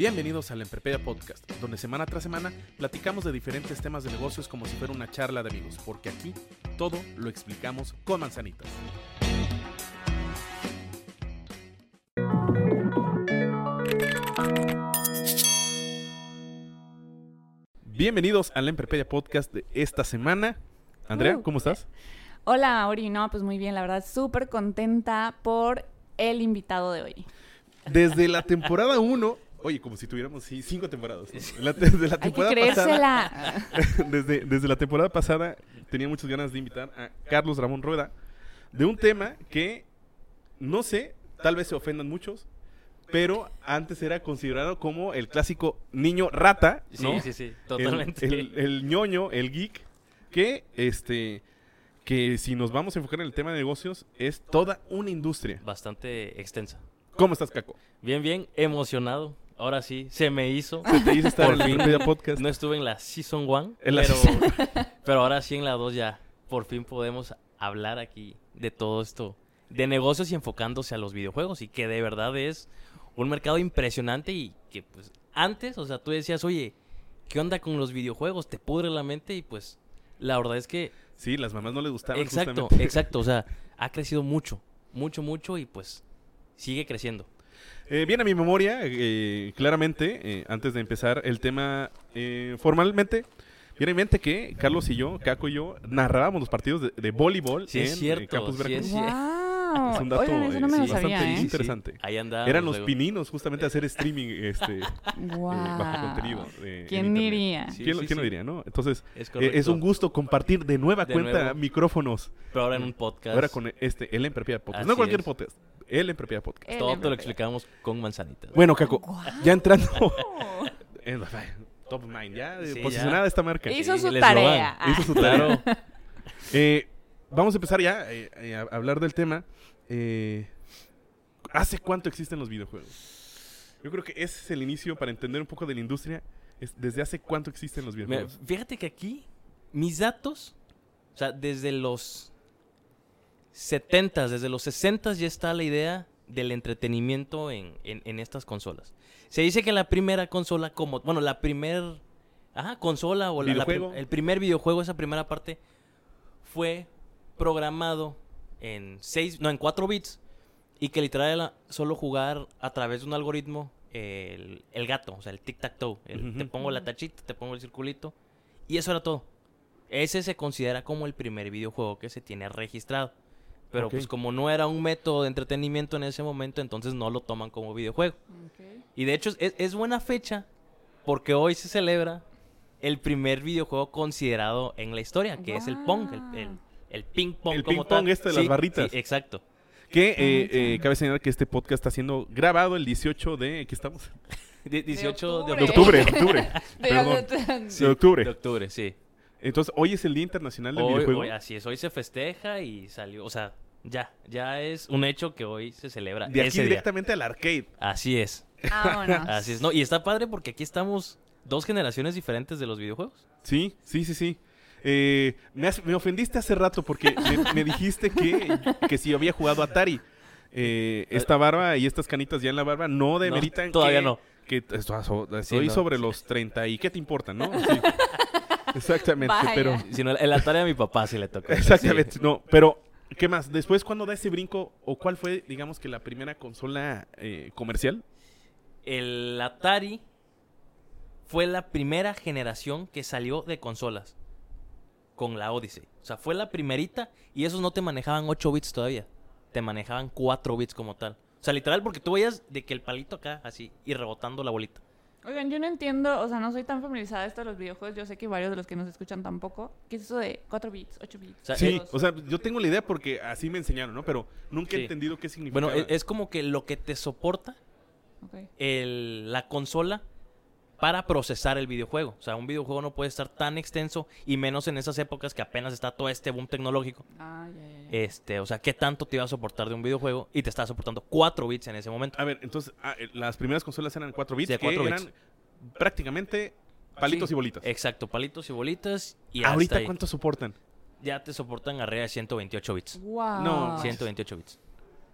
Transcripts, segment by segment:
Bienvenidos al Emprepedia Podcast, donde semana tras semana platicamos de diferentes temas de negocios como si fuera una charla de amigos, porque aquí todo lo explicamos con manzanitas. Bienvenidos al Emprepedia Podcast de esta semana. Andrea, Uh. ¿cómo estás? Hola, Ori. No, pues muy bien, la verdad, súper contenta por el invitado de hoy. Desde la temporada 1, oye, como si tuviéramos sí, cinco temporadas. ¿no? La- desde la Hay que pasada, creérsela. desde, desde la temporada pasada tenía muchas ganas de invitar a Carlos Ramón Rueda de un tema que no sé, tal vez se ofendan muchos, pero antes era considerado como el clásico niño rata, ¿no? Sí, sí, sí, El- totalmente. El, el ñoño, el geek, que este que si nos vamos a enfocar en el tema de negocios es toda una industria. Bastante extensa. ¿Cómo estás, Caco? Bien, bien, emocionado. Ahora sí, se me hizo. Se te hizo estar Por en el Podcast. No estuve en la Season 1, En la pero, season- pero ahora sí en la 2 ya. Por fin podemos hablar aquí de todo esto. De negocios y enfocándose a los videojuegos. Y que de verdad es un mercado impresionante y que pues antes, o sea, tú decías, oye, ¿qué onda con los videojuegos? Te pudre la mente y pues la verdad es que Sí, las mamás no les gustaban Exacto, justamente. exacto. O sea, ha crecido mucho, mucho, mucho y pues sigue creciendo. Eh, viene a mi memoria, eh, claramente, eh, antes de empezar el tema eh, formalmente, viene en mente que Carlos y yo, Caco y yo, narrábamos los partidos de, de voleibol Sí, en es eh, cierto, Campus sí, Veracruz. es- ¡Wow! Es un dato, Oigan, eso no eh, me lo sí, sabía, bastante ¿eh? sí. interesante. Ahí andamos. Eran los luego. pininos justamente a hacer streaming este, eh, bajo contenido. eh, en ¿Quién diría? Sí, ¿Quién, lo- sí, quién lo sí. diría, no? Entonces, Es eh, un gusto compartir de nueva De cuenta nuevo. micrófonos. Pero ahora en un podcast. Ahora con este, el Emprepiada Podcast. Así no cualquier es. podcast, el Emprepiada Podcast. El Todo te lo explicamos con manzanitas. Bueno, Caco, ya entrando en top mind, ya Sí, posicionada ya. esta marca. Hizo su tarea. Hizo su tarea. Eh, vamos a empezar ya eh, a hablar del tema. Eh, ¿Hace cuánto existen los videojuegos? Yo creo que ese es el inicio para entender un poco de la industria. Es ¿Desde hace cuánto existen los Mira, videojuegos? fíjate que aquí, mis datos, o sea, desde los 70, desde los 60 ya está la idea del entretenimiento en, en- en estas consolas. Se dice que la primera consola, como, bueno, la primer ajá, consola o la- la el primer videojuego, esa primera parte, fue programado en 6, no, en 4 bits y que literal era solo jugar a través de un algoritmo el, el gato, o sea, el tic-tac-toe. el Ujú. Te pongo la tachita, te pongo el circulito. Y eso era todo. Ese se considera como el primer videojuego que se tiene registrado. Pero pues como no era un método de entretenimiento en ese momento, entonces no lo toman como videojuego. Y de hecho es, es buena fecha porque hoy se celebra el primer videojuego considerado en la historia, que es el Pong, el, el- el ping pong El como ping pong tal. este de las barritas. sí, exacto. Que eh, eh, cabe señalar que este podcast está siendo grabado el 18 de... ¿Qué estamos? Die- 18 de De octubre. octubre, octubre. Perdón. De- De octubre. De octubre, sí. Entonces, hoy es el Día Internacional del Hoy, Videojuego. hoy- así es, hoy se festeja y salió, o sea, ya, ya es un hecho que hoy se celebra de aquí día. directamente al arcade. Así es, Vámonos. así es. No, y está padre porque aquí estamos dos generaciones diferentes de los videojuegos. Sí, sí, sí, sí. Eh, me, has- me ofendiste hace rato porque me, me dijiste que, que si había jugado Atari. Eh, esta barba y estas canitas ya en la barba no demeritan todavía que, no. que Sí, estoy no. sobre los 30 y ¿qué te importa, no? Sí. Exactamente, Vaya. pero Si no, el Atari a mi papá sí le tocó. exactamente, Sí. no, pero ¿qué más? Después cuando da ese brinco o cuál fue, digamos que la primera consola eh, comercial? El Atari fue la primera generación que salió de consolas con la Odyssey. O sea, fue la primerita y esos no te manejaban 8 bits todavía. Te manejaban 4 bits como tal. O sea, literal, porque tú veías de que el palito acá, así, y rebotando la bolita. Oigan, yo no entiendo, o sea, no soy tan familiarizada esto de los videojuegos. Yo sé que varios de los que nos escuchan tampoco. ¿Qué es eso de 4 bits, 8 bits? sea, Sí, o sea, yo tengo la idea porque así me enseñaron, ¿no? Pero nunca he entendido qué significa. Bueno, e- es como que lo que te soporta el- la consola para procesar el videojuego. O sea, un videojuego no puede estar tan extenso y menos en esas épocas que apenas está todo este boom tecnológico. Ah, ya, ya, ya. Este, o sea, ¿qué tanto te iba a soportar de un videojuego? Y te estaba soportando 4 bits en ese momento. A ver, entonces, ah, eh, las primeras consolas eran 4 bits, Sí, que 4 eran prácticamente palitos Sí, y bolitas. Exacto, palitos y bolitas. Y ¿Ahorita cuánto soportan? Ya te soportan arriba de 128 bits. Wow. No, 128 bits.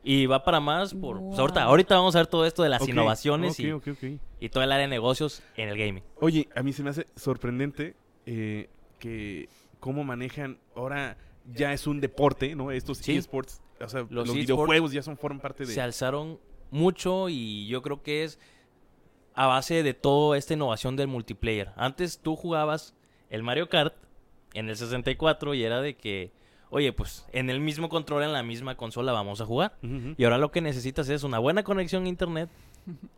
Y va para más por... pues, ahorita, Wow. ahorita vamos a ver todo esto de las innovaciones y, todo el área de negocios en el gaming. Oye, a mí se me hace sorprendente eh, que cómo manejan ahora ya es un deporte, ¿no? Estos Sí. eSports, o sea, los, Los videojuegos ya son forman parte de se alzaron mucho y yo creo que es a base de toda esta innovación del multiplayer. Antes tú jugabas el Mario Kart en el 64 y era de que, oye, pues en el mismo control, en la misma consola vamos a jugar. Y ahora lo que necesitas es una buena conexión a internet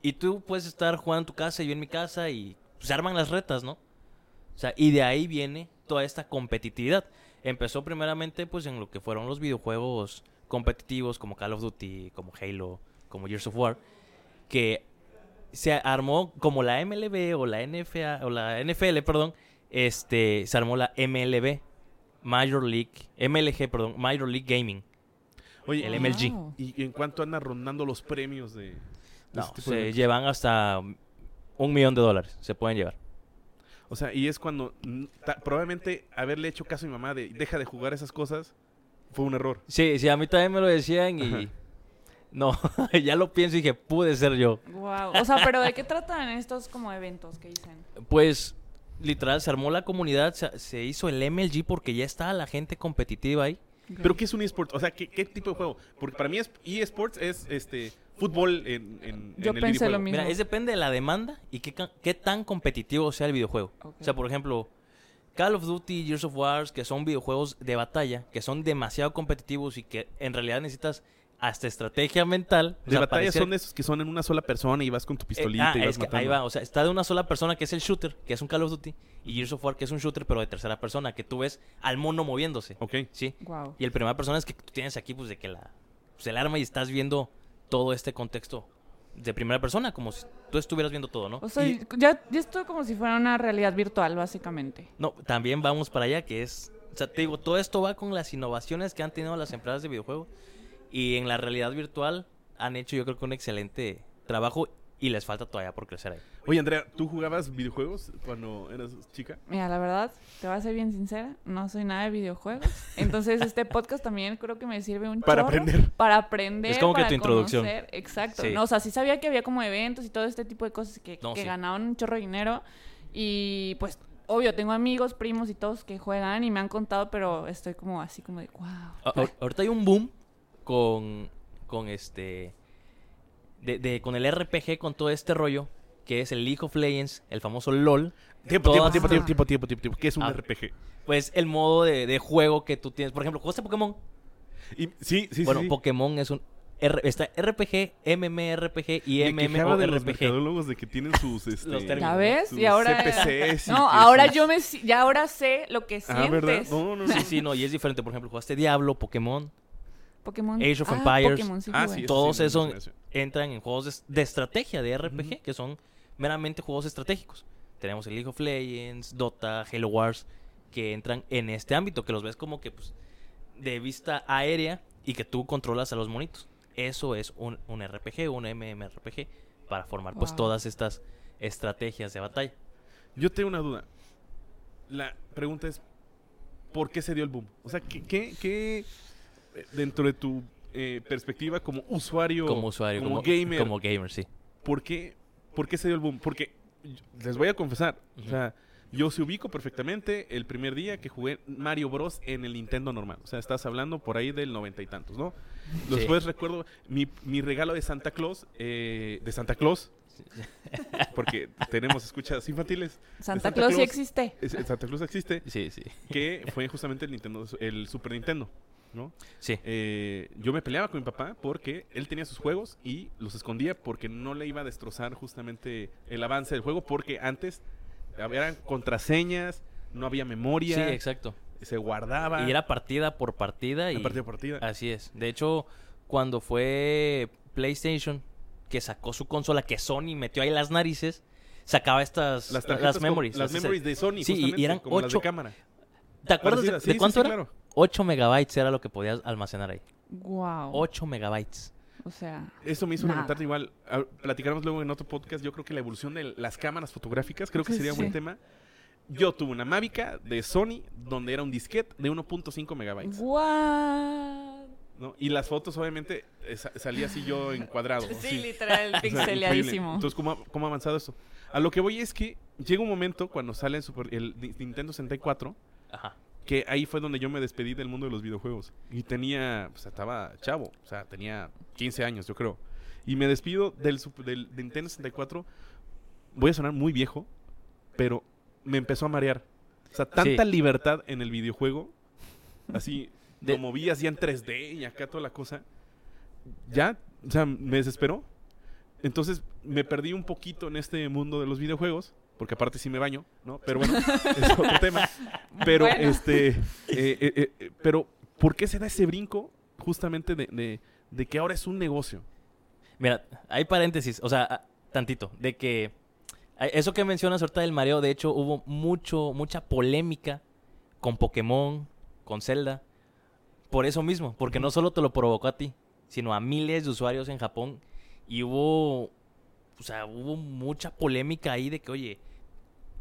y tú puedes estar jugando en tu casa y yo en mi casa y se arman las retas, ¿no? O sea, y de ahí viene toda esta competitividad. Empezó primeramente pues en lo que fueron los videojuegos competitivos como Call of Duty, como Halo, como Gears of War, que se armó como la MLB o la NFA o la NFL, perdón, este se armó la MLB, Major League, MLG, perdón, Major League Gaming. Oye, el MLG. Wow. ¿y en cuánto andan rondando los premios de, de No, este tipo se llevan hasta un millón de dólares, se pueden llevar. O sea, y es cuando ta- probablemente haberle hecho caso a mi mamá de deja de jugar esas cosas fue un error. Sí, sí, a mí también me lo decían y Ajá. no, ya lo pienso y dije, pude ser yo. Wow. O sea, pero ¿de qué tratan estos como eventos que dicen? Pues literal se armó la comunidad, se, se hizo el MLG porque ya estaba la gente competitiva ahí. ¿Pero qué es un eSport? O sea, ¿qué, qué tipo de juego? Porque para mí es, eSports es este fútbol en, en, Yo en el pensé lo videojuego. mismo. Mira, es depende de la demanda y qué, ca- qué tan competitivo sea el videojuego. O sea, por ejemplo, Call of Duty, Gears of War, que son videojuegos de batalla, que son demasiado competitivos y que en realidad necesitas hasta estrategia mental. o De sea, batalla parecer- son esos que son en una sola persona y vas con tu Eh, pistolita ah, y vas es que matando. ahí va, o sea, está de una sola persona que es el shooter, que es un Call of Duty, y Gears of War, que es un shooter, pero de tercera persona, que tú ves al mono moviéndose. Ok. Sí. Wow. Y el primera persona es que tú tienes aquí, pues, de que la, pues, el arma y estás viendo todo este contexto de primera persona, como si tú estuvieras viendo todo, ¿no? O sea, Y- ya, ya esto como si fuera una realidad virtual, básicamente. no, también vamos para allá, que es, o sea, te digo, todo esto va con las innovaciones que han tenido las empresas de videojuegos y en la realidad virtual han hecho, yo creo que un excelente trabajo y les falta todavía por crecer ahí. Oye, Andrea, ¿tú jugabas videojuegos cuando eras chica? Mira, la verdad, te voy a ser bien sincera, no soy nada de videojuegos. Entonces, este podcast también creo que me sirve un Para chorro aprender. Para aprender, Es como que tu introducción. Exacto. Sí. No, o sea, sí sabía que había como eventos y todo este tipo de cosas que, No, que sí. ganaban un chorro de dinero. Y pues, obvio, tengo amigos, primos y todos que juegan y me han contado, pero estoy como así como de, wow. A- ahorita hay un boom con, con este, de, de- con el RPG, con todo este rollo, que es el League of Legends, el famoso LOL. Tiempo, tiempo, Todas- tiempo, tiempo, tiempo, tiempo, tiempo, tiempo. ¿Qué es un Ah. RPG? Pues el modo de, de juego que tú tienes. Por ejemplo, ¿jugaste Pokémon? Y, sí, sí, bueno, sí. Pokémon es un... R- está RPG, MMRPG y quejaba de los MMORPG. mercadólogos de que tienen sus, este, Los términos, ¿Ya ¿no? ves? sus Y ahora... CPCs y No, ahora sus- yo me... Ya ahora sé lo que sientes. Ah, ¿verdad? No, no, no. Sí, sí, no, y es diferente. Por ejemplo, jugaste Diablo, Pokémon. Pokémon. Age of Ah, Empires. Pokémon, sí Ah, sí, Todos sí, esos entran en juegos de, de estrategia, de RPG, que son meramente juegos estratégicos. Tenemos el League of Legends, Dota, Halo Wars, que entran en este ámbito, que los ves como que pues de vista aérea y que tú controlas a los monitos. Eso es un, un RPG, un MMORPG, para formar pues todas estas estrategias de batalla. Yo tengo una duda. La pregunta es, ¿por qué se dio el boom? O sea, ¿qué, qué, qué, dentro de tu eh, perspectiva como usuario, Como usuario, como, como, gamer, como gamer, sí. ¿por qué, ¿por qué se dio el boom? Porque les voy a confesar, o sea, yo se ubico perfectamente el primer día que jugué Mario Bros. en el Nintendo normal. O sea, estás hablando por ahí del noventa y tantos, ¿no? Después recuerdo mi, mi regalo de Santa Claus, eh, de Santa Claus, porque tenemos escuchas infantiles. Santa Claus sí existe. Es- Santa Claus existe, Sí, sí. que fue justamente el Nintendo, el Super Nintendo. ¿No? Sí. Eh, yo me peleaba con mi papá porque él tenía sus juegos y los escondía porque no le iba a destrozar justamente el avance del juego porque antes eran contraseñas, no había Sí, memoria, exacto. se guardaba. Y era partida por partida. Y partida por partida. Así es. De hecho, cuando fue PlayStation, que sacó su consola, que Sony metió ahí las narices, sacaba estas las, con- memories. Las Las- memories de Sony, Sí, y- eran como las de ocho- cámara. ¿Te acuerdas de, de Sí, sí, cuánto sí, era? claro. 8 megabytes era lo que podías almacenar ahí. Wow. 8 megabytes. O sea, Eso me hizo levantar igual. Platicaremos luego en otro podcast. Yo creo que la evolución de las cámaras fotográficas, creo que Sí, sería un sí. buen tema. Yo tuve una Mavica de Sony donde era un disquete de 1.5 megabytes. what? ¿no? Y las fotos, obviamente, eh, sa- salía así yo encuadrado. Sí, así. literal, O sea. Entonces, ¿cómo ha, cómo ha avanzado eso? A lo que voy es que llega un momento cuando sale el, Super- el Ni- Nintendo 64 Ajá. Que ahí fue donde yo me despedí del mundo de los videojuegos. Y tenía, o sea, estaba chavo, o sea, tenía 15 años, yo creo. Y me despido del, del Nintendo 64. Voy a sonar muy viejo, pero me empezó a marear. O sea, tanta Sí. libertad en el videojuego, así, De- lo moví así en 3D y acá toda la cosa. Ya, o sea, me desesperó. Entonces me perdí un poquito en este mundo de los videojuegos, porque aparte sí me baño, ¿no? Pero bueno, es otro tema. Pero Bueno. este, eh, eh, eh, pero ¿por qué se da ese brinco justamente de, de- de que ahora es un negocio? Mira, hay paréntesis, o sea, tantito, de que eso que mencionas ahorita del mareo, de hecho hubo mucho, mucha polémica con Pokémon, con Zelda, por eso mismo, porque no solo te lo provocó a ti, sino a miles de usuarios en Japón y hubo, o sea, hubo mucha polémica ahí de que, oye,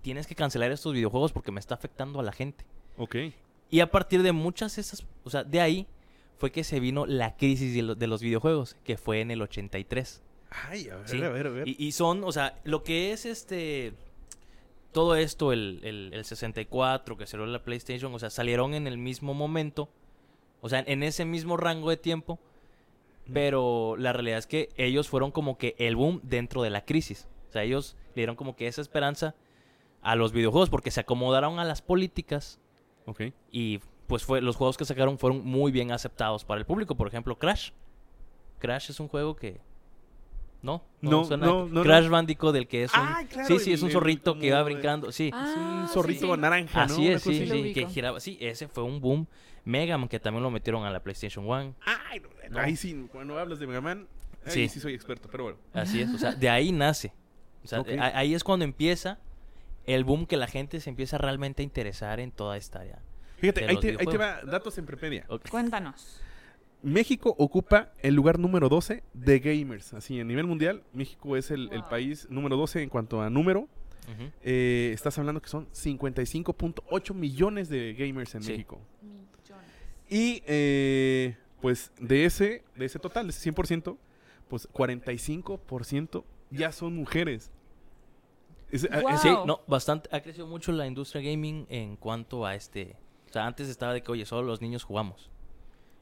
tienes que cancelar estos videojuegos porque me está afectando a la gente. Ok. Y a partir de muchas esas, o sea, de ahí fue que se vino la crisis de, lo- de los videojuegos, que fue en el 83. Ay, a ver, Sí. a ver, a ver. Y, y son, o sea, lo que es este. Todo esto, el, el, el 64, que salió la PlayStation, o sea, salieron en el mismo momento. O sea, en ese mismo rango de tiempo. Pero la realidad es que ellos fueron como que el boom dentro de la crisis. O sea, ellos le dieron como que esa esperanza a los videojuegos porque se acomodaron a las políticas Ok. y pues fue los juegos que sacaron fueron muy bien aceptados para el público. Por ejemplo, Crash. Crash es un juego que no, No, suena- no, no, Crash no. Bandicoot del que es un Ay, claro, sí, sí, el- es un el zorrito que de- brincando, sí. es Ah, un sí, zorrito sí. naranja. Así es, sí, sí, que giraba. Sí, ese fue un boom. Mega Man, que también lo metieron a la PlayStation 1. Ay, no, No. ahí sí, cuando hablas de Mega Man, ahí Sí. sí. soy experto, pero bueno. Así es, o sea, de ahí nace. O sea, ahí es cuando empieza el boom que la gente se empieza realmente a interesar en toda esta área. Fíjate, de ahí te, ahí te va datos en Prepedia. Cuéntanos. México ocupa el lugar número 12 de gamers. Así, a nivel mundial, México es el, país número 12 en cuanto a número. Eh, estás hablando que son 55.8 millones de gamers en Sí. México. Y eh, pues de ese, de ese total, de ese 100%, pues 45% ya son mujeres. Es- a- Wow. es- Sí, no, bastante. Ha crecido mucho la industria gaming en cuanto a este. O sea, antes estaba de que, oye, solo los niños jugamos.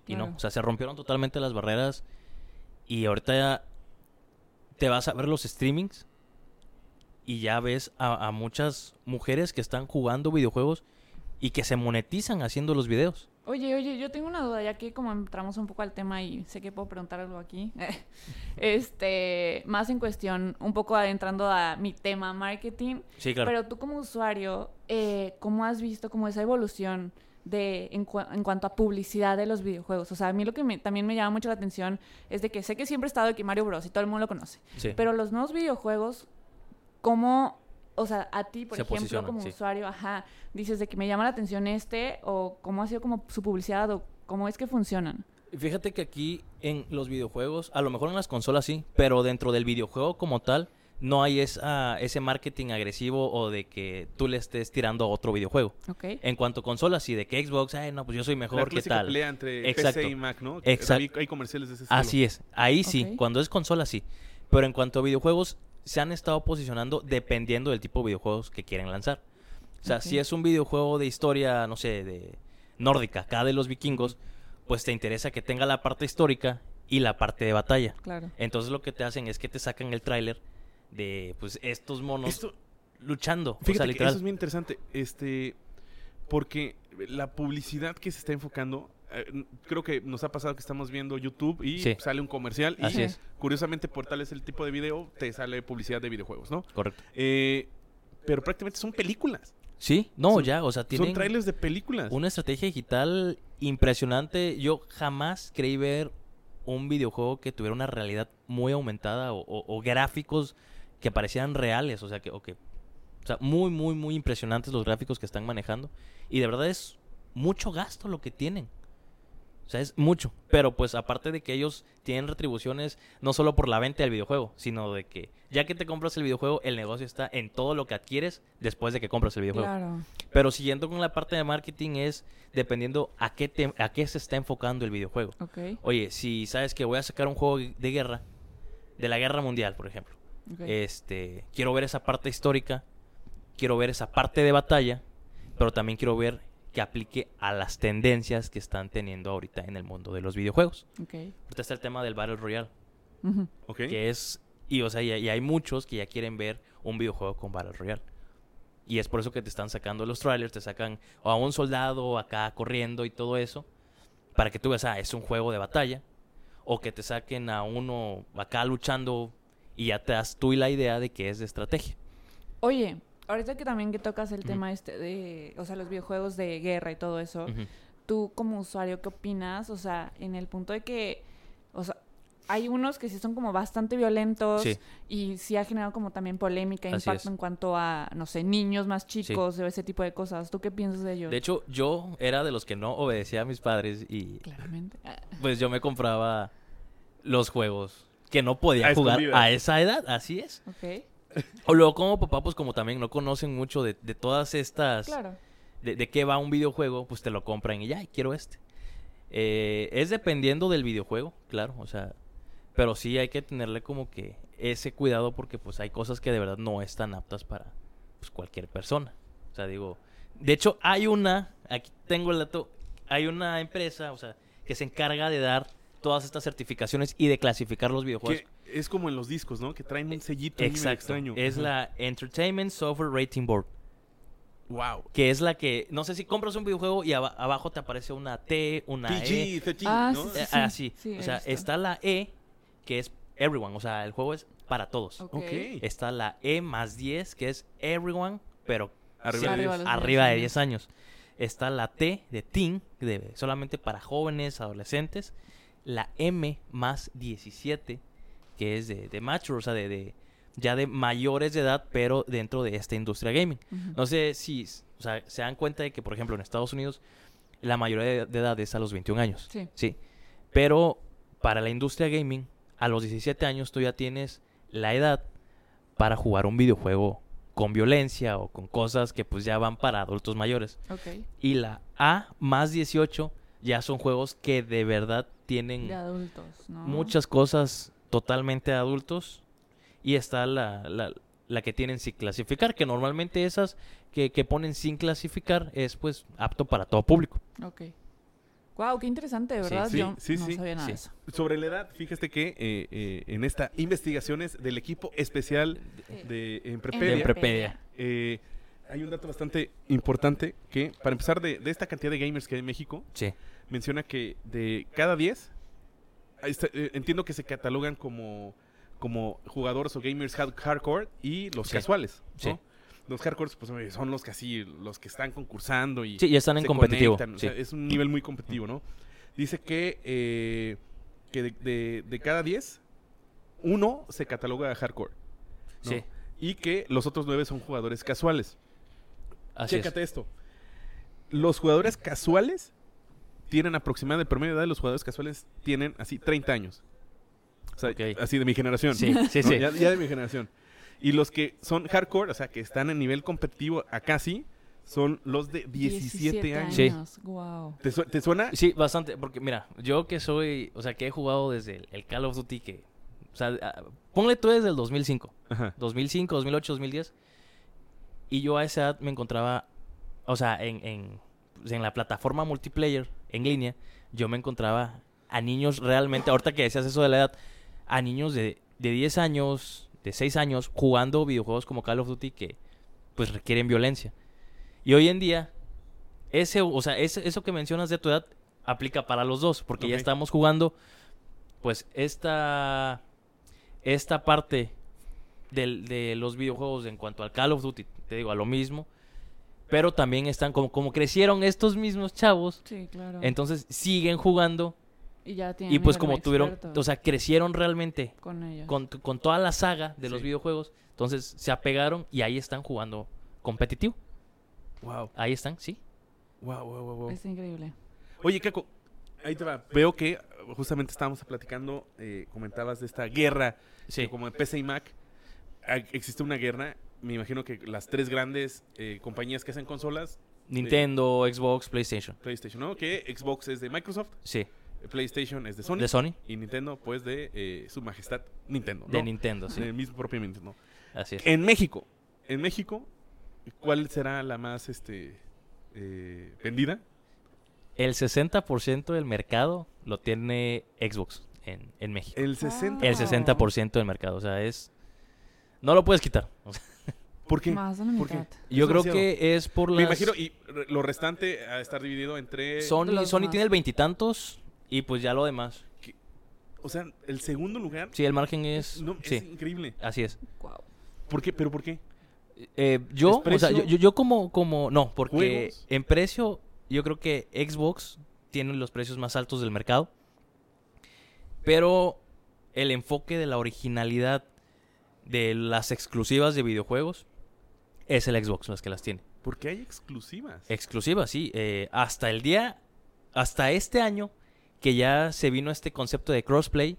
Y no, o sea, se rompieron totalmente las barreras. Y ahorita ya te vas a ver los streamings. Y ya ves a, a muchas mujeres que están jugando videojuegos y que se monetizan haciendo los videos. Oye, oye, yo tengo una duda, ya que como entramos un poco al tema y sé que puedo preguntar algo aquí. este, más en cuestión, un poco adentrando a mi tema marketing. Sí, claro. Pero tú como usuario, eh, ¿cómo has visto como esa evolución de en, cua- en cuanto a publicidad de los videojuegos? O sea, a mí lo que me- también me llama mucho la atención es de que sé que siempre he estado aquí Mario Bros y todo el mundo lo conoce. Sí. Pero los nuevos videojuegos, ¿cómo, o sea, a ti, por Se ejemplo, como sí. usuario, ajá, dices de que me llama la atención este, o cómo ha sido como su publicidad, o cómo es que funcionan? Fíjate que aquí en los videojuegos, a lo mejor en las consolas sí, pero dentro del videojuego como tal, no hay esa, ese marketing agresivo o de que tú le estés tirando a otro videojuego. ¿Ok? En cuanto a consolas, sí, de que Xbox, ay, no, pues yo soy la mejor, ¿qué clásica tal? pelea entre Exacto. PC y Mac, ¿no? Exacto. Hay, hay comerciales de ese estilo. Así es, ahí sí, cuando es consola sí. Pero en cuanto a videojuegos, se han estado posicionando dependiendo del tipo de videojuegos que quieren lanzar. O sea, si es un videojuego de historia, no sé, de nórdica, acá de los vikingos, pues te interesa que tenga la parte histórica y la parte de batalla. Claro. Entonces lo que te hacen es que te sacan el tráiler de pues estos monos Esto, luchando. o Fíjate que eso es muy interesante, este, porque la publicidad que se está enfocando, eh, creo que nos ha pasado que estamos viendo YouTube y Sí. sale un comercial y Así es. curiosamente por tal es el tipo de video te sale publicidad de videojuegos, ¿no? Correcto. Eh, pero prácticamente son películas. Sí, no, Son- ya, o sea, tienen Son trailers de películas. una estrategia digital impresionante. Yo jamás creí ver un videojuego que tuviera una realidad muy aumentada o, o- o gráficos que parecieran reales, o sea, que, o que- o sea, muy, muy, muy impresionantes los gráficos que están manejando. Y de verdad es mucho gasto lo que tienen. O sea, es mucho. Pero pues aparte de que ellos tienen retribuciones no solo por la venta del videojuego, sino de que ya que te compras el videojuego, el negocio está en todo lo que adquieres después de que compras el videojuego. Claro. Pero siguiendo con la parte de marketing es dependiendo a qué, te- a qué se está enfocando el videojuego. Oye, si sabes que voy a sacar un juego de guerra, de la guerra mundial, por ejemplo. Este, quiero ver esa parte histórica, quiero ver esa parte de batalla, pero también quiero ver que aplique a las tendencias que están teniendo ahorita en el mundo de los videojuegos. ok. Ahorita está el tema del Battle Royale, que es, y o sea, y, y hay muchos que ya quieren ver un videojuego con Battle Royale. Y es por eso que te están sacando los trailers, te sacan a un soldado acá corriendo y todo eso, para que tú veas, ah, es un juego de batalla, o que te saquen a uno acá luchando y ya te das tú la idea de que es de estrategia. Oye, ahorita que también que tocas el tema este de, o sea, los videojuegos de guerra y todo eso, Ujú. tú como usuario, ¿qué opinas? O sea, en el punto de que, o sea, hay unos que sí son como bastante violentos Sí. y sí ha generado como también polémica, Así impacto es. en cuanto a, no sé, niños más chicos o ese tipo de cosas. ¿Tú qué piensas de ellos? De hecho, yo era de los que no obedecía a mis padres y Claramente. Pues yo me compraba los juegos que no podía A jugar escondidas. a esa edad, así es. ok. O luego como papá, pues como también no conocen mucho de, de todas estas... Claro. De, de qué va un videojuego, pues te lo compran y ya, y quiero este. Eh, es dependiendo del videojuego, claro, o sea... Pero sí hay que tenerle como que ese cuidado porque pues hay cosas que de verdad no están aptas para pues, cualquier persona. O sea, digo... De hecho, hay una, aquí tengo el dato, hay una empresa, o sea, que se encarga de dar todas estas certificaciones y de clasificar los videojuegos. Que es como en los discos, ¿no? Que traen un sellito Exacto. extraño. Es Ajá. la Entertainment Software Rating Board. Wow. Que es la que, no sé si compras un videojuego y aba- abajo te aparece una T, una E. PG, 13, Ah, ¿no? sí, sí, eh, sí. así. Sí, o sea, visto. está la E, que es everyone. O sea, el juego es para todos. Ok. Ok. Está la E más 10, que es everyone, pero Arriba de Arriba 10. los arriba de 10 10 años. Está la T de teen, de, solamente para jóvenes, adolescentes. La M más 17, que es de, de mature, o sea, de, de- ya de mayores de edad, pero dentro de esta industria gaming. No sé si o sea, se dan cuenta de que, por ejemplo, en Estados Unidos la mayoría de, edad es a los 21 años. Sí. Sí. Pero para la industria gaming, a los 17 años tú ya tienes la edad para jugar un videojuego con violencia o con cosas que pues ya van para adultos mayores. Ok. Y la A más 18 ya son juegos que de verdad tienen De adultos, ¿no? muchas cosas totalmente adultos. Y está la, la, la que tienen sin clasificar, que normalmente esas que, que ponen sin clasificar es pues apto para todo público. Ok. Wow, qué interesante, verdad. sí, Yo sí, no sí, sabía nada sí. de eso. Sobre la edad, fíjate que eh, eh, en esta investigaciones del equipo especial de en En Prepedia, De Prepedia. eh, hay un dato bastante importante que, para empezar, de, de esta cantidad de gamers que hay en México, Sí. menciona que de cada 10, ahí está, eh, entiendo que se catalogan como, como jugadores o gamers hard- hardcore y los Sí. casuales. ¿no? Sí. Los hardcores pues, son los que así, los que están concursando y Sí, ya están en competitivo. o sea, es un nivel muy competitivo, ¿no? Dice que, eh, que de, de- de cada 10, uno se cataloga hardcore. ¿no? Sí. Y que los otros 9 son jugadores casuales. Así es. Chécate esto. Los jugadores casuales tienen aproximadamente, el promedio de edad de los jugadores casuales tienen así 30 años. O sea, así de mi generación. Sí, sí, ¿no? sí. Ya, ya de mi generación. Y los que son hardcore, o sea, que están en nivel competitivo acá sí, son los de 17, años. Sí. Wow. ¿Te, su- te suena? Sí, bastante, porque mira, yo que soy, o sea, que he jugado desde el, el Call of Duty que, o sea, ah, ponle tú desde el 2005, Ajá. 2005, 2008, 2010, y yo a esa edad me encontraba, o sea, en, en, pues, en la plataforma multiplayer, en línea, yo me encontraba a niños realmente, ahorita que decías eso de la edad, a niños de, de 10 años, de 6 años, jugando videojuegos como Call of Duty que, pues, requieren violencia. Y hoy en día, ese, o sea, ese- eso que mencionas de tu edad, aplica para los dos, porque ya estamos jugando, pues, esta, esta parte del- de los videojuegos en cuanto al Call of Duty, te digo, a lo mismo, pero también están, como, como crecieron estos mismos chavos, Sí, claro. entonces siguen jugando y ya tienen y pues como tuvieron, experto o sea, crecieron realmente con ellos. con, con toda la saga de los videojuegos, entonces se apegaron y ahí están jugando competitivo. Wow, Ahí están, sí. wow, wow, wow, wow. Es increíble. Oye, Caco, ahí te va. Veo que justamente estábamos platicando, eh, comentabas de esta guerra, Sí. que como en PC y Mac ah, existe una guerra. Me imagino que las tres grandes eh, compañías que hacen consolas, Nintendo, Xbox, PlayStation. PlayStation, ¿no? Que Xbox es de Microsoft, Sí. eh, PlayStation es de Sony, De Sony. y Nintendo, pues de eh, Su Majestad Nintendo. De. Nintendo, sí. Del mismo propio Nintendo. Así es. En México, en México, ¿cuál será la más este eh, vendida? El 60% del mercado lo tiene Xbox en, en México. El 60. El 60% del mercado, o sea, es... No lo puedes quitar. O sea, ¿Por qué? Más de la ¿Por qué? mitad. yo Es creo demasiado. que es por las... Me imagino, y re- lo restante a estar dividido entre... Sony, Los Sony tiene el veintitantos y pues ya lo demás. O sea, el segundo lugar Sí, el margen es... no, es sí, increíble. así es. Guau. ¿Por qué? ¿Pero por qué? Eh, yo, ¿Es o sea, yo, precio? yo, yo como, como, no, porque ¿Juegos? en precio, yo creo que Xbox tiene los precios más altos del mercado. Pero el enfoque de la originalidad de las exclusivas de videojuegos es el Xbox las que las tiene. Porque hay exclusivas. Exclusivas, sí. eh, hasta el día, hasta este año, que ya se vino este concepto de crossplay,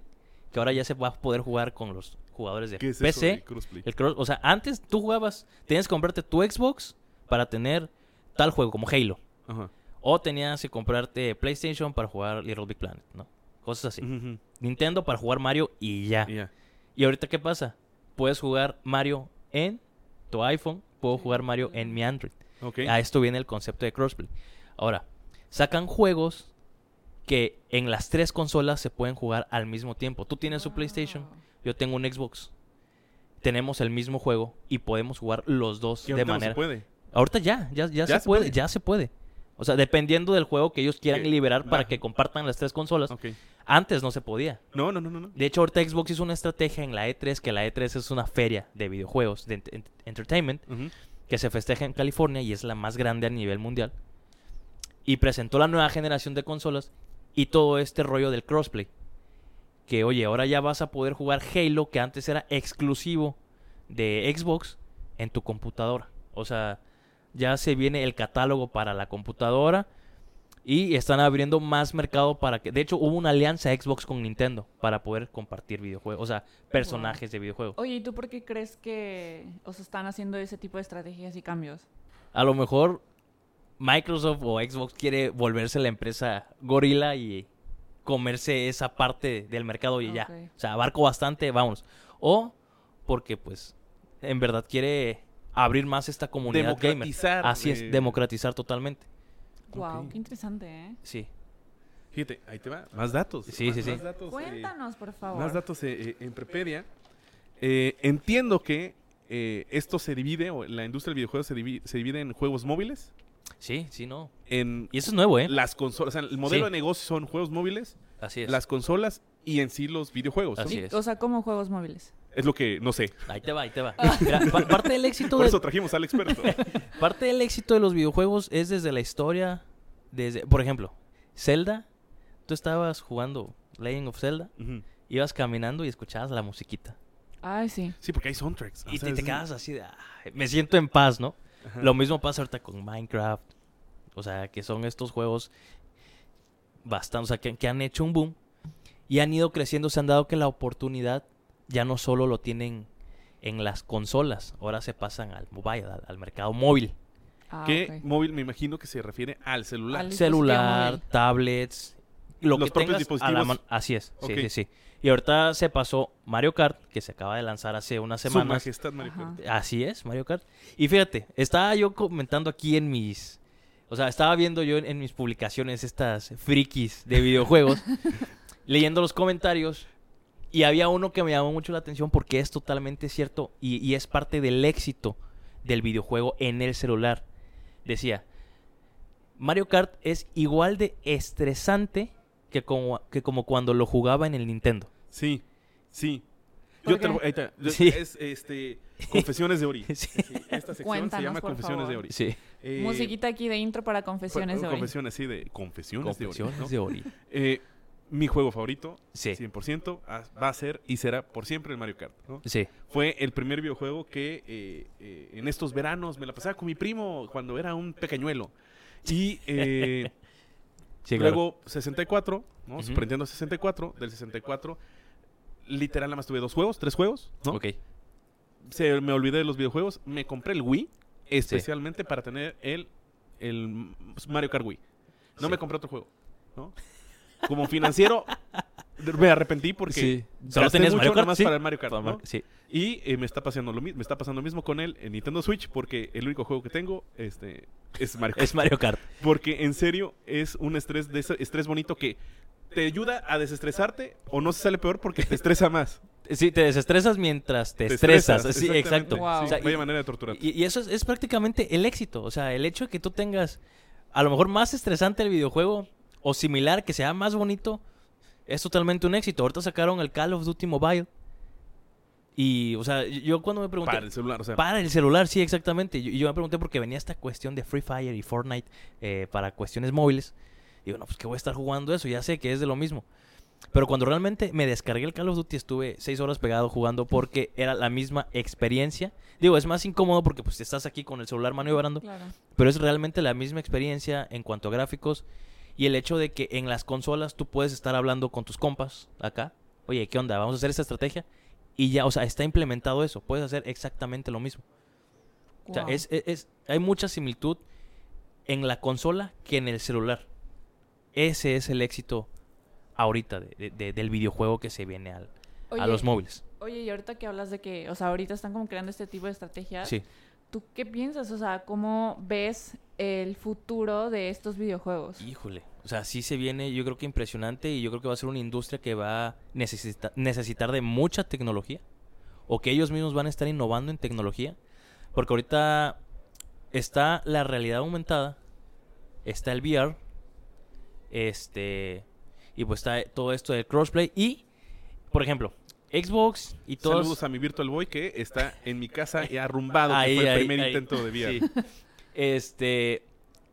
que ahora ya se va a poder jugar con los jugadores de ¿Qué es eso PC. de crossplay? El cross, o sea, antes tú jugabas, tenías que comprarte tu Xbox para tener tal juego como Halo. Ajá. O tenías que comprarte PlayStation para jugar Little Big Planet, ¿no? Cosas así. Ujú, Nintendo para jugar Mario y ya. y ya. Y ahorita, ¿qué pasa? Puedes jugar Mario en tu iPhone, puedo jugar Mario en mi Android. A esto viene el concepto de crossplay. Ahora, sacan juegos que en las tres consolas se pueden jugar al mismo tiempo. Tú tienes su PlayStation, yo tengo un Xbox. Tenemos el mismo juego y podemos jugar los dos de ahorita no manera. se puede. Ahorita ya, ya, ya, se, se puede, puede. ya se puede. O sea, dependiendo del juego que ellos quieran liberar para que compartan las tres consolas. Ok. Antes no se podía. No, no, no, no. De hecho, ahorita Xbox hizo una estrategia en la E3, que la E3 es una feria de videojuegos, de ent- ent- entertainment, que se festeja en California y es la más grande a nivel mundial. Y presentó la nueva generación de consolas y todo este rollo del crossplay. Que oye, ahora ya vas a poder jugar Halo, que antes era exclusivo de Xbox, en tu computadora. O sea, ya se viene el catálogo para la computadora y están abriendo más mercado para que... De hecho, hubo una alianza Xbox con Nintendo para poder compartir videojuegos, o sea, personajes de videojuegos. Oye, ¿y tú por qué crees que os están haciendo ese tipo de estrategias y cambios? A lo mejor Microsoft o Xbox quiere volverse la empresa gorila y comerse esa parte del mercado y ya. O sea, abarco bastante, vámonos. O porque pues en verdad quiere abrir más esta comunidad gamer. Democratizar, Así es, democratizar totalmente. Wow, qué interesante, ¿eh? Sí. Fíjate, ahí te va. Más datos. Sí, más, sí, sí. Más datos, eh, Cuéntanos, por favor. más datos eh, eh, en Prepedia. Eh, entiendo que eh, esto se divide, o la industria del videojuego se divide, se divide en juegos móviles, Sí, sí, no. en Y eso es nuevo, ¿eh? las consolas. O sea, el modelo Sí. de negocio son juegos móviles, Así es. las consolas y en sí los videojuegos. Así es. O sea, como juegos móviles. Es lo que no sé. Ahí te va, ahí te va. Mira, pa- parte del éxito Por de, eso trajimos al experto. Parte del éxito de los videojuegos es desde la historia, desde, por ejemplo, Zelda, tú estabas jugando Legend of Zelda, ibas caminando y escuchabas la musiquita. Ay, sí. Sí, porque hay soundtracks. o Y sea, te, te quedas así de, "Ay, me siento en paz, ¿no? Ajá. Lo mismo pasa ahorita con Minecraft, o sea, que son estos juegos bastante, o sea, que, que han hecho un boom y han ido creciendo, se han dado que la oportunidad ya no solo lo tienen en las consolas, ahora se pasan al mobile, al- al mercado móvil. Ah, que móvil me imagino que se refiere al celular. Al- celular, móvil. tablets, lo Los que propios tengas a la dispositivos. Así es, sí, sí, sí. Y ahorita se pasó Mario Kart, que se acaba de lanzar hace unas Su semanas. majestad, Mario. Kart. Así es, Mario Kart. Y fíjate, estaba yo comentando aquí en mis... O sea, estaba viendo yo en, en mis publicaciones estas frikis de videojuegos, leyendo los comentarios, y había uno que me llamó mucho la atención porque es totalmente cierto y, y es parte del éxito del videojuego en el celular. Decía, Mario Kart es igual de estresante que como, que como cuando lo jugaba en el Nintendo. Sí, sí. ¿Por Yo te lo- ahí está. Yo- Sí. Es este, Confesiones de Ori. Sí. Esta sección Cuéntanos, se llama Confesiones de. Ori. Sí. Eh, Musiquita aquí de intro para confesiones de hoy. Confesiones, sí, de Confesiones, Confesiones de Ori. de ¿no? Ori. Eh, mi juego favorito, Sí. 100%, ah, va a ser y será por siempre el Mario Kart. ¿no? Sí. Fue el primer videojuego que eh, eh, en estos veranos me la pasaba con mi primo cuando era un pequeñuelo. Y eh, Sí, claro. luego 64, ¿no? Ujú. Super Nintendo 64, del 64. Literal, nada más tuve dos juegos, tres juegos, ¿no? Ok. Se me olvidé de los videojuegos. Me compré el Wii especialmente para tener el, el Mario Kart Wii. No me compré otro juego, ¿no? Como financiero, me arrepentí porque Sí. Solo tenías mucho Mario nada Kart, más sí. para el Mario Kart, ¿no? Sí. Y eh, me está pasando lo mismo, me está pasando lo mismo con el, el Nintendo Switch porque el único juego que tengo este es Mario Kart. Es Mario Kart. Porque en serio es un estrés de ese estrés bonito que te ayuda a desestresarte o no se sale peor porque te estresa más. Sí, te desestresas mientras te, Te estresas. Sí, exacto. Wow. O sea, Vaya y- manera de torturar. Y, y eso es, es prácticamente el éxito. O sea, el hecho de que tú tengas a lo mejor más estresante el videojuego o similar, que sea más bonito, es totalmente un éxito. Ahorita sacaron el Call of Duty Mobile. Y, o sea, yo cuando me pregunté... Para el celular, o sea. Para el celular, sí, exactamente. Y yo me pregunté porque venía esta cuestión de Free Fire y Fortnite eh, para cuestiones móviles. Y digo, no, pues que voy a estar jugando eso, ya sé que es de lo mismo. Pero cuando realmente me descargué el Call of Duty estuve seis horas pegado jugando porque era la misma experiencia. Digo, es más incómodo porque pues estás aquí con el celular maniobrando, Claro. pero es realmente la misma experiencia en cuanto a gráficos y el hecho de que en las consolas tú puedes estar hablando con tus compas acá. Oye, ¿qué onda? Vamos a hacer esta estrategia. Y ya, o sea, está implementado eso. Puedes hacer exactamente lo mismo. O sea, es, es- es- hay mucha similitud en la consola que en el celular. Ese es el éxito ahorita de- de- de- del videojuego que se viene al- a los móviles. Oye, y ahorita que hablas de que, o sea, ahorita están como creando este tipo de estrategias. Sí. ¿Tú qué piensas? O sea, ¿cómo ves el futuro de estos videojuegos? Híjole. O sea, sí se viene, yo creo que impresionante y yo creo que va a ser una industria que va a necesita- necesitar de mucha tecnología o que ellos mismos van a estar innovando en tecnología. Porque ahorita está la realidad aumentada, está el VR, este, y pues está todo esto del crossplay y, por ejemplo, Xbox y todos... Saludos a mi Virtual Boy que está en mi casa y arrumbado, que Ahí, fue el ahí, primer ahí. intento de VR. Sí. Este,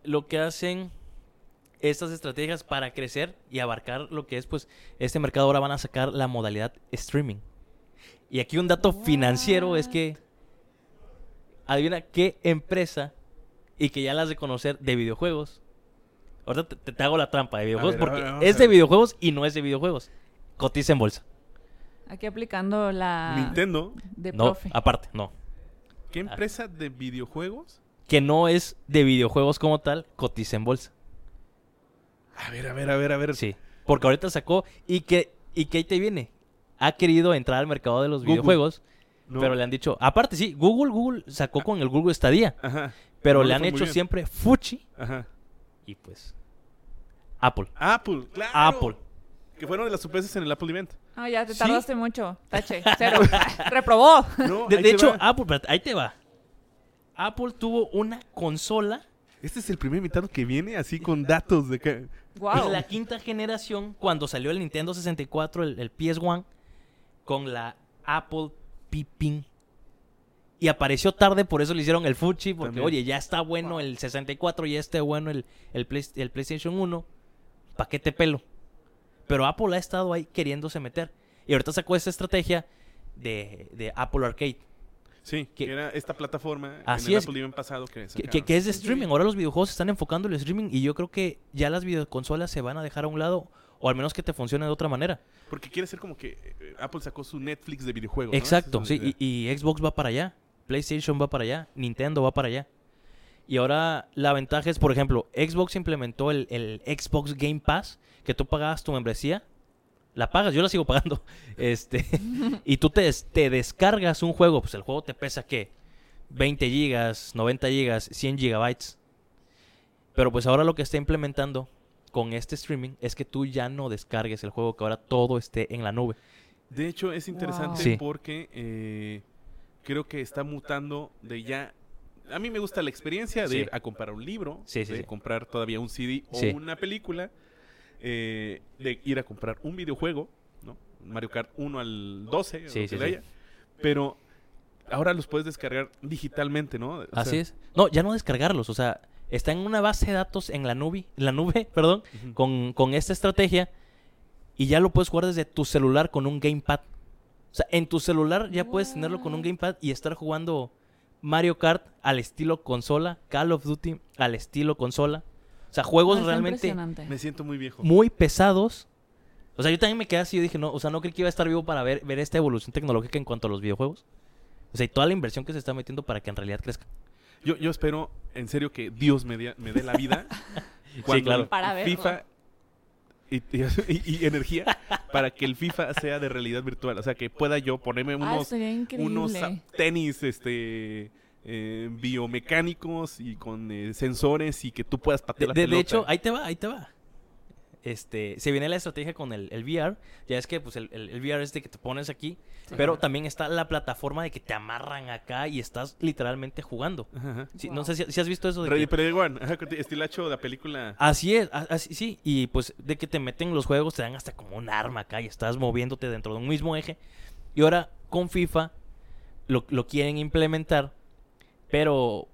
lo que hacen estas estrategias para crecer y abarcar lo que es, pues, este mercado ahora van a sacar la modalidad streaming. Y aquí un dato financiero es que, adivina qué empresa y que ya las de conocer de videojuegos. Ahorita te, te hago la trampa de videojuegos ver, porque ver, es de videojuegos y no es de videojuegos. Cotiza en bolsa. Aquí aplicando la Nintendo, de No, profe. aparte, no. ¿qué empresa de videojuegos? Que no es de videojuegos como tal, cotiza en bolsa. A ver, a ver, a ver, a ver. Sí, porque ahorita sacó y que y que ahí te viene. Ha querido entrar al mercado de los Google. videojuegos, No. pero le han dicho, aparte sí, Google Google sacó con el Google Stadia, Ajá, pero No le han hecho bien. siempre fuchi ajá. y pues Apple. Apple, claro. Apple. Que fueron de las sorpresas en el Apple Event. Ah, ya te ¿Sí? tardaste mucho. Tache, cero. Reprobó. No, De, hecho, va. Apple, ahí te va. Apple tuvo una consola Este es el primer invitado que viene así con datos de que... Wow. en la quinta generación cuando salió el Nintendo 64, el, el PS1 con la Apple Pippin. Y apareció tarde, por eso le hicieron el Fuchi, porque También. oye, ya está bueno el 64, ya está bueno el, el, Play- el PlayStation 1. Paquete pelo. Pero Apple ha estado ahí queriéndose meter. Y ahorita sacó esta estrategia de, de Apple Arcade. Sí, Que- que era esta plataforma Así en el es. Apple Event pasado que Que, que- que es de streaming. Ahora los videojuegos se están enfocando en el streaming. Y yo creo que ya las videoconsolas se van a dejar a un lado. O al menos que te funcione de otra manera. Porque quiere ser como que eh, Apple sacó su Netflix de videojuegos. Exacto, es sí, y, y Xbox va para allá, PlayStation va para allá, Nintendo va para allá. Y ahora la ventaja es, por ejemplo, Xbox implementó el, el Xbox Game Pass, que tú pagabas tu membresía, la pagas, yo la sigo pagando, este, y tú te, te descargas un juego, pues el juego te pesa, ¿qué? 20 gigas, 90 gigas, 100 gigabytes. Pero pues ahora lo que está implementando con este streaming es que tú ya no descargues el juego, que ahora todo esté en la nube. De hecho, es interesante porque eh, creo que está mutando de ya a mí me gusta la experiencia de Sí. ir a comprar un libro, Sí, sí, de comprar todavía un CD o una película, eh, de ir a comprar un videojuego, ¿no? Mario Kart 1 al 12, o Sí, lo sí, que sí. haya. Pero ahora los puedes descargar digitalmente, ¿no? O Así sea, es. No, ya no descargarlos, o sea, está en una base de datos en la nube, en la nube, perdón, con, con esta estrategia y ya lo puedes jugar desde tu celular con un gamepad. O sea, en tu celular ya puedes tenerlo con un gamepad y estar jugando Mario Kart al estilo consola, Call of Duty al estilo consola. O sea, juegos Ah, realmente. Me siento muy viejo. muy pesados. O sea, yo también me quedé así, yo dije, no, o sea, no creí que iba a estar vivo para ver, ver esta evolución tecnológica en cuanto a los videojuegos. O sea, y toda la inversión que se está metiendo para que en realidad crezca. Yo, yo espero, en serio, que Dios me, dé- me dé la vida cuando claro. el Para verlo. FIFA y, y- y energía para que el FIFA sea de realidad virtual. O sea, que pueda yo ponerme Ah, unos, unos tenis este eh, biomecánicos y con eh, sensores y que tú puedas De, patear la de- de hecho, ahí te va, ahí te va. Este, se viene la estrategia con el, el VR. Ya es que pues el, el- el VR es de que te pones aquí. Sí. Pero también está la plataforma de que te amarran acá y estás literalmente jugando. Sí, Wow. No sé si, si has visto eso de Ready que- Player One, ajá, estilacho de la película. Así es, así sí. Y pues de que te meten los juegos, te dan hasta como un arma acá y estás moviéndote dentro de un mismo eje. Y ahora con FIFA lo, lo quieren implementar, pero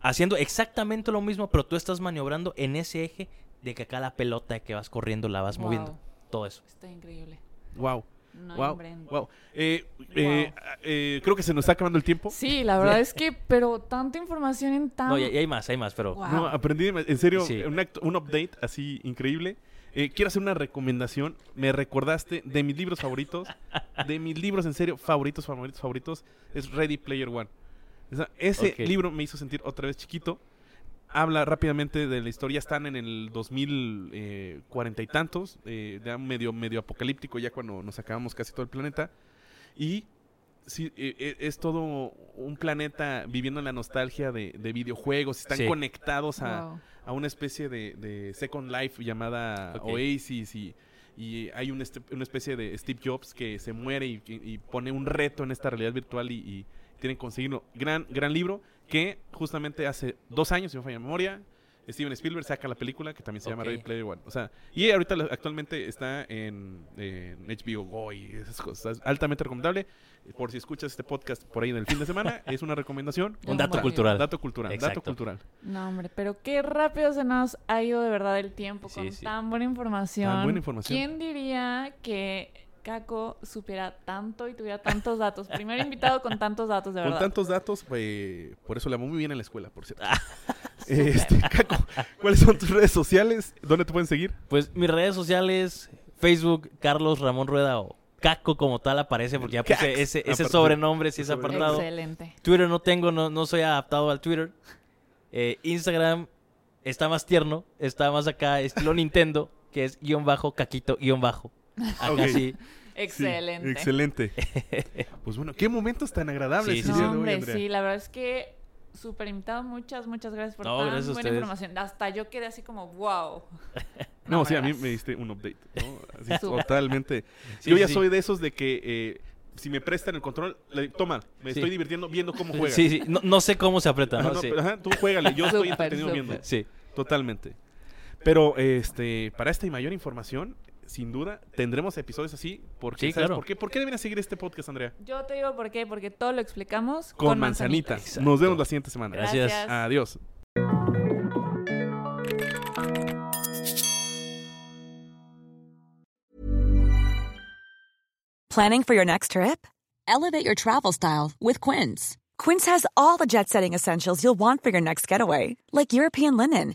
haciendo exactamente lo mismo, pero tú estás maniobrando en ese eje de que acá la pelota de que vas corriendo la vas Wow. moviendo. Todo eso. Está increíble. Wow. No, wow. wow. Eh, eh, eh, creo que se nos está acabando el tiempo. Sí, la verdad es que, pero tanta información en tan... No, y, y hay más, hay más, pero... Wow. No, aprendí, en serio, Sí. un, act- un update así increíble. Eh, quiero hacer una recomendación. Me recordaste de mis libros favoritos. de mis libros, en serio, favoritos, favoritos, favoritos. Es Ready Player One. O sea, ese libro me hizo sentir otra vez chiquito. Habla rápidamente de la historia. Están en el 2040 y tantos. eh, ya medio, medio apocalíptico, ya cuando nos acabamos casi todo el planeta. Y sí, eh, eh, es todo un planeta viviendo en la nostalgia de, de videojuegos. Están Sí. conectados a, Wow. a una especie de, de Second Life llamada. Oasis y, y hay un este- una especie de Steve Jobs que se muere y, y- y pone un reto en esta realidad virtual y, y tienen que conseguirlo. Gran, gran libro que justamente hace dos años, si no falla la memoria, Steven Spielberg saca la película que también se llama Ok. Ready Player One. O sea, y ahorita actualmente está en, en HBO Go y esas cosas. Altamente recomendable. Por si escuchas este podcast por ahí en el fin de semana, es una recomendación. Un dato cultural. Dato cultural, dato cultural. No, hombre, pero qué rápido se nos ha ido de verdad el tiempo Sí, con sí. tan buena información. Tan buena información. ¿Quién diría que Caco supiera tanto y tuviera tantos datos? Primer invitado con tantos datos, de Con verdad. tantos datos, pues, por eso le amo muy bien en la escuela, por cierto. este, Caco, ¿cuáles son tus redes sociales? ¿Dónde te pueden seguir? Pues mis redes sociales, Facebook, Carlos Ramón Rueda o Caco como tal aparece porque ya puse Cax. ese, sobrenombre, si es apartado. Excelente. Twitter no tengo, no, no soy adaptado al Twitter. Eh, Instagram está más tierno, está más acá, estilo Nintendo, que es guion bajo, caquito, guion bajo. Acá Ok. sí. Excelente. Sí, excelente. Pues bueno, qué momentos tan agradables. Sí, No, hombre, sí, la verdad es que súper invitado. Muchas, muchas gracias por No, tan gracias buena ustedes. información. Hasta yo quedé así como, wow. No, sí, a mí me diste un update. ¿no? Así, totalmente. Sí, Yo ya sí. soy de esos de que eh, si me prestan el control, le, toma, me Sí. estoy divirtiendo viendo cómo juegas. Sí, sí, no, no sé cómo se aprieta, Ajá, ¿no? no, Sí. pero, ajá, tú juégale, yo estoy entretenido viendo. Sí. Totalmente. Pero este, para esta y mayor información, sin duda, tendremos episodios así. Porque, Sí, ¿sabes claro. por qué? ¿Por qué deberían seguir este podcast, Andrea? Yo te digo por qué, porque todo lo explicamos Con, con, manzanita. manzanita. Nos vemos la siguiente semana. Gracias. Gracias. Adiós. Planning for your next trip? Elevate your travel style with Quince. Quince has all the jet setting essentials you'll want for your next getaway, like European linen,